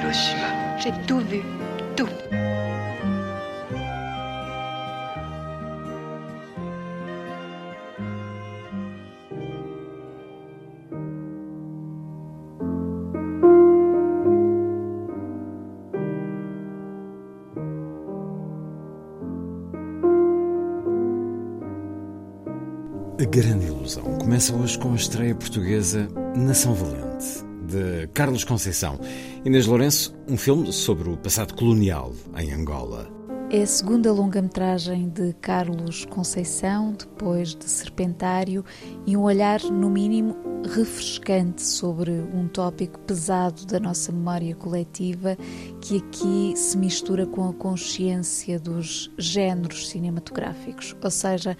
Hiroshima. J'ai tout vu. Tout. A Grande Ilusão começa hoje com a estreia portuguesa Nação Valente, de Carlos Conceição. Inês Lourenço, um filme sobre o passado colonial em Angola. É a segunda longa-metragem de Carlos Conceição, depois de Serpentário, e um olhar, no mínimo, refrescante sobre um tópico pesado da nossa memória coletiva, que aqui se mistura com a consciência dos géneros cinematográficos. Ou seja,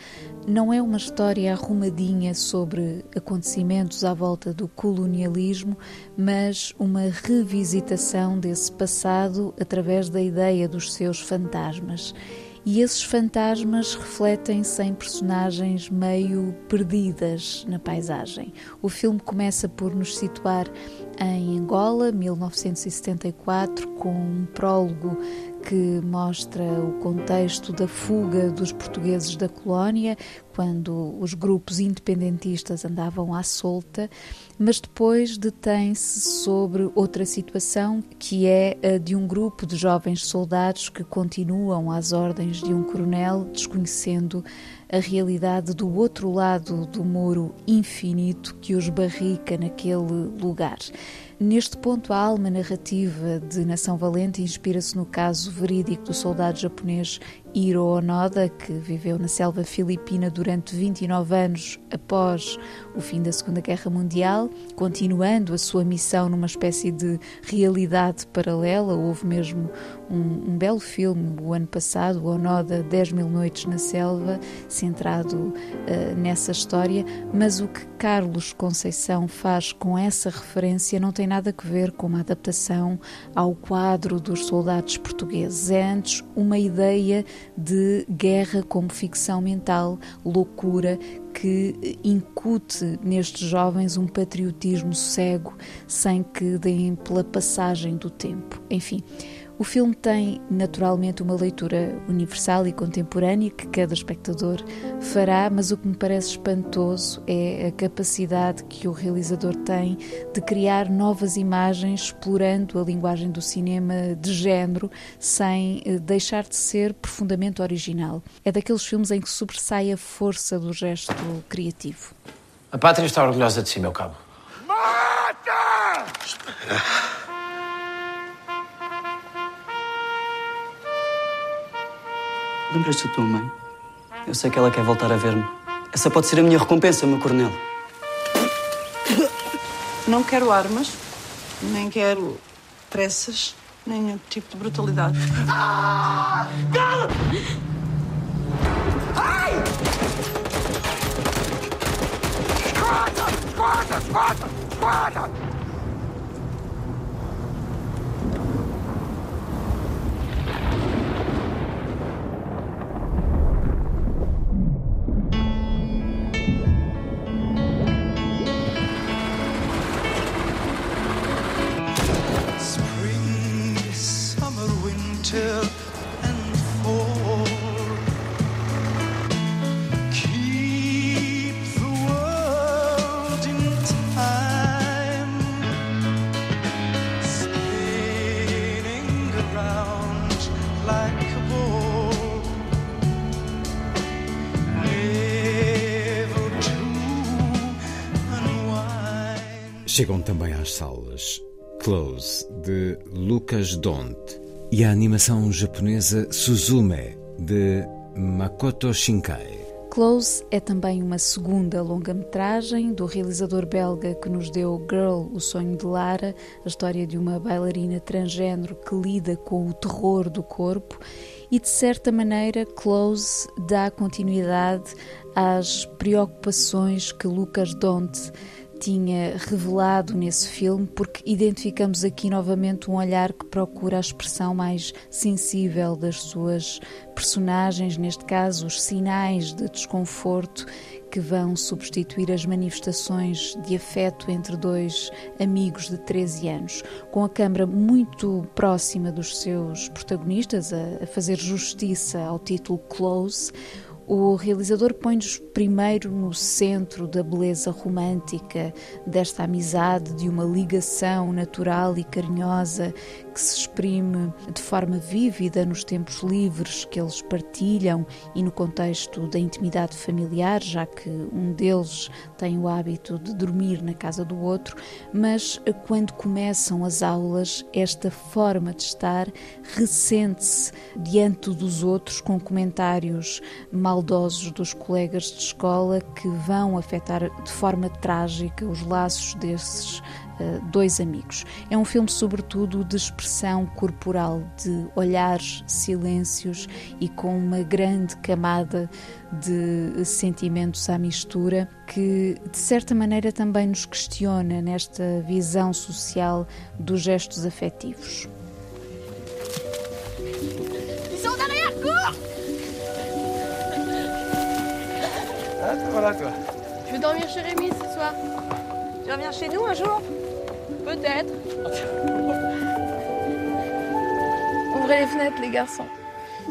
não é uma história arrumadinha sobre acontecimentos à volta do colonialismo, mas uma revisitação desse passado através da ideia dos seus fantasmas. E esses fantasmas refletem-se em personagens meio perdidas na paisagem. O filme começa por nos situar em Angola, 1974, com um prólogo que mostra o contexto da fuga dos portugueses da colónia, quando os grupos independentistas andavam à solta, mas depois detém-se sobre outra situação que é a de um grupo de jovens soldados que continuam às ordens de um coronel, desconhecendo a realidade do outro lado do muro infinito que os barrica naquele lugar. Neste ponto, a alma narrativa de Nação Valente inspira-se no caso verídico do soldado japonês Hiro Onoda, que viveu na selva filipina durante 29 anos após o fim da Segunda Guerra Mundial, continuando a sua missão numa espécie de realidade paralela. Houve mesmo um, um belo filme o ano passado, Onoda 10 Mil Noites na Selva, centrado uh, nessa história, mas o que Carlos Conceição faz com essa referência não tem nada a ver com uma adaptação ao quadro dos soldados portugueses. É antes uma ideia de guerra como ficção mental, loucura, que incute nestes jovens um patriotismo cego sem que deem pela passagem do tempo. Enfim. O filme tem naturalmente uma leitura universal e contemporânea que cada espectador fará, mas o que me parece espantoso é a capacidade que o realizador tem de criar novas imagens explorando a linguagem do cinema de género sem eh, deixar de ser profundamente original. É daqueles filmes em que sobressai a força do gesto criativo. A pátria está orgulhosa de si, meu cabo. Lembras-te da tua mãe? Eu sei que ela quer voltar a ver-me. Essa pode ser a minha recompensa, meu coronel. Não quero armas, nem quero pressas, nenhum tipo de brutalidade. Spring, Chegam também às salas. Close, de Lucas Dont, e a animação japonesa Suzume, de Makoto Shinkai. Close é também uma segunda longa-metragem do realizador belga que nos deu Girl, o sonho de Lara, a história de uma bailarina transgênero que lida com o terror do corpo. E, de certa maneira, Close dá continuidade às preocupações que Lucas Dont tinha revelado nesse filme, porque identificamos aqui novamente um olhar que procura a expressão mais sensível das suas personagens, neste caso, os sinais de desconforto que vão substituir as manifestações de afeto entre dois amigos de 13 anos, com a câmara muito próxima dos seus protagonistas, a, fazer justiça ao título Close o realizador põe-nos primeiro no centro da beleza romântica, desta amizade, de uma ligação natural e carinhosa que se exprime de forma vívida nos tempos livres que eles partilham e no contexto da intimidade familiar, já que um deles tem o hábito de dormir na casa do outro, mas quando começam as aulas, esta forma de estar ressente-se diante dos outros com comentários maldosos dos colegas de escola que vão afetar de forma trágica os laços desses eh, dois amigos. É um filme, sobretudo, de expressão corporal, de olhares, silêncios e com uma grande camada de sentimentos à mistura que, de certa maneira, também nos questiona nesta visão social dos gestos afetivos. Ils sont derrière, cours Ah, voilà toi. Je vais dormir chez Rémi ce soir. Tu reviens chez nous un jour Peut-être. Ouvrez les fenêtres, les garçons.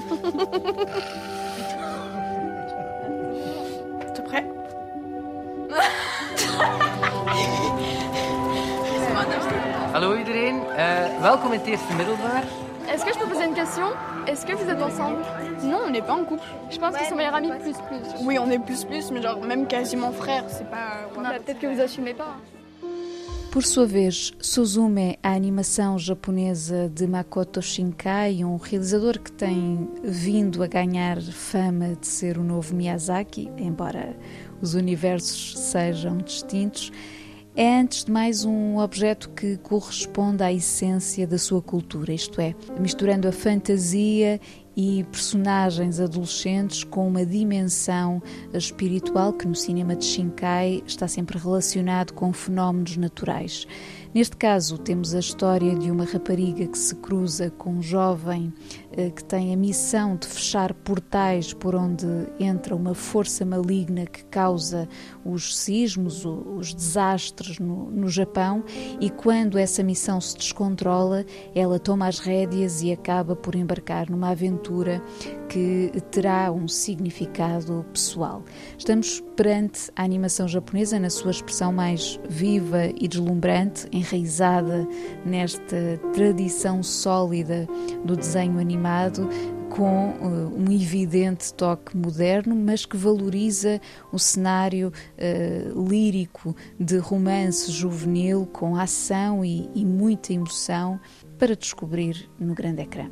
T'es prêt? Hallo iedereen, uh, welkom in het eerste middelbaar. Est-ce que je peux poser une question? Est-ce que vous êtes ensemble? Non, on n'est pas en couple. Je pense qu'ils sont meilleurs amis plus plus. Oui, on est plus plus, mais genre même quasiment frères, c'est pas. Bah, Peut-être que vous assumez pas. Por sua vez, Suzume, a animação japonesa de Makoto Shinkai, um realizador que tem vindo a ganhar fama de ser o novo Miyazaki, embora os universos sejam distintos, é antes de mais um objeto que corresponde à essência da sua cultura, isto é, misturando a fantasia e personagens adolescentes com uma dimensão espiritual que no cinema de Shinkai está sempre relacionado com fenómenos naturais. Neste caso, temos a história de uma rapariga que se cruza com um jovem que tem a missão de fechar portais por onde entra uma força maligna que causa os sismos, os desastres no, no Japão, e quando essa missão se descontrola, ela toma as rédeas e acaba por embarcar numa aventura que terá um significado pessoal. Estamos perante a animação japonesa na sua expressão mais viva e deslumbrante, enraizada nesta tradição sólida do desenho animado, com uh, um evidente toque moderno, mas que valoriza o cenário uh, lírico de romance juvenil com ação e, e muita emoção para descobrir no grande ecrã.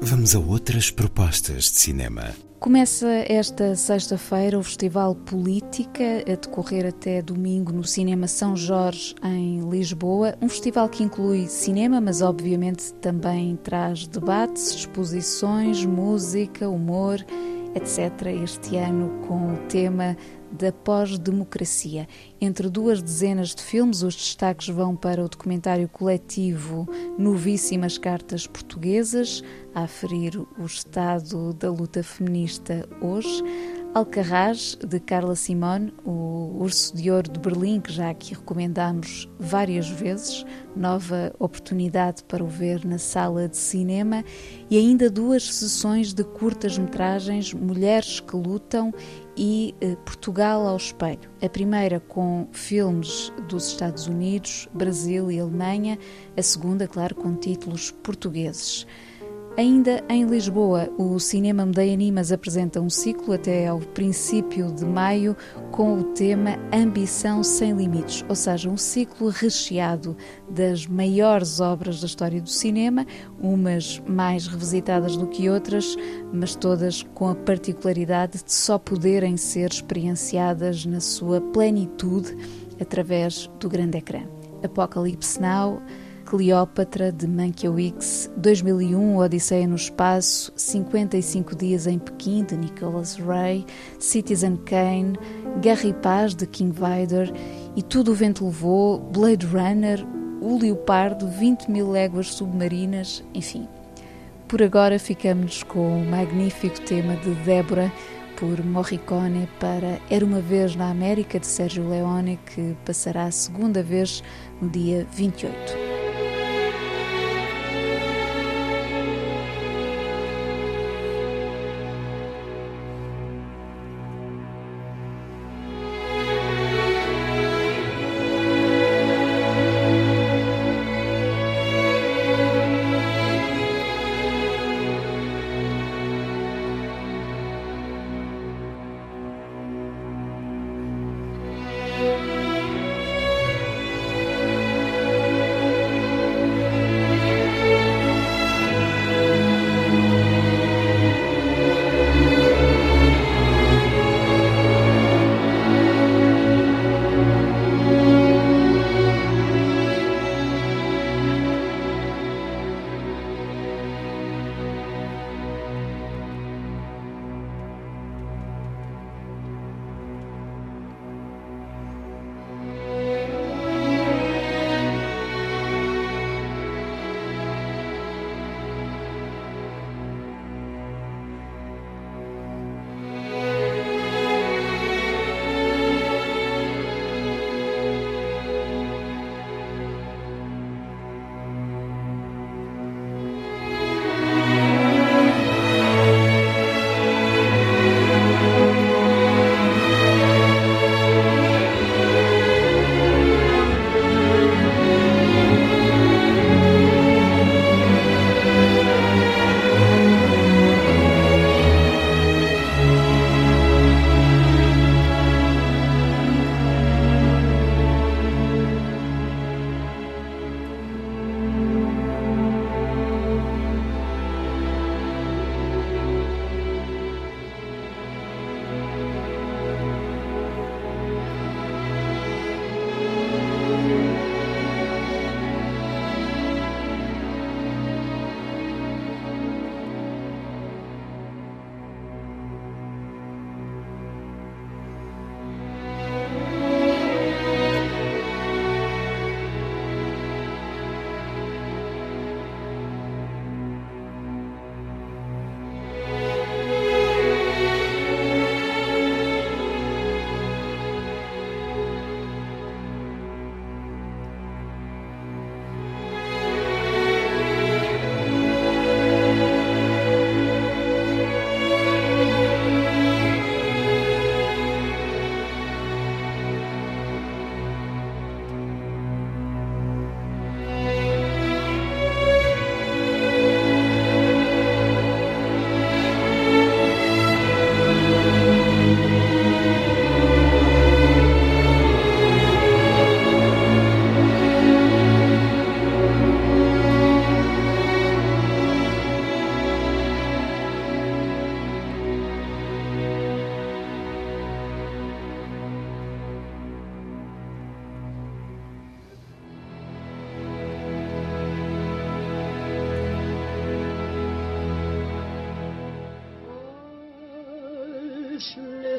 Vamos a outras propostas de cinema. Começa esta sexta-feira o Festival Política, a decorrer até domingo no Cinema São Jorge, em Lisboa. Um festival que inclui cinema, mas obviamente também traz debates, exposições, música, humor, etc. Este ano com o tema da pós-democracia. Entre duas dezenas de filmes, os destaques vão para o documentário coletivo Novíssimas Cartas Portuguesas, a aferir o estado da luta feminista hoje. Alcarraz, de Carla Simone, o Urso de Ouro de Berlim, que já aqui recomendamos várias vezes, nova oportunidade para o ver na sala de cinema, e ainda duas sessões de curtas-metragens Mulheres que Lutam e eh, Portugal ao Espelho. A primeira com filmes dos Estados Unidos, Brasil e Alemanha, a segunda, claro, com títulos portugueses. Ainda em Lisboa, o Cinema Medeia Animas apresenta um ciclo até ao princípio de maio com o tema Ambição Sem Limites, ou seja, um ciclo recheado das maiores obras da história do cinema, umas mais revisitadas do que outras, mas todas com a particularidade de só poderem ser experienciadas na sua plenitude através do grande ecrã. Apocalypse Now Cleópatra de Mankiewicz, 2001 Odisseia no Espaço, 55 Dias em Pequim de Nicholas Ray, Citizen Kane, Guerra e Paz de King Vidor e Tudo o Vento Levou, Blade Runner, O Leopardo, 20 mil léguas submarinas, enfim. Por agora ficamos com o magnífico tema de Débora por Morricone para Era uma vez na América de Sérgio Leone que passará a segunda vez no dia 28.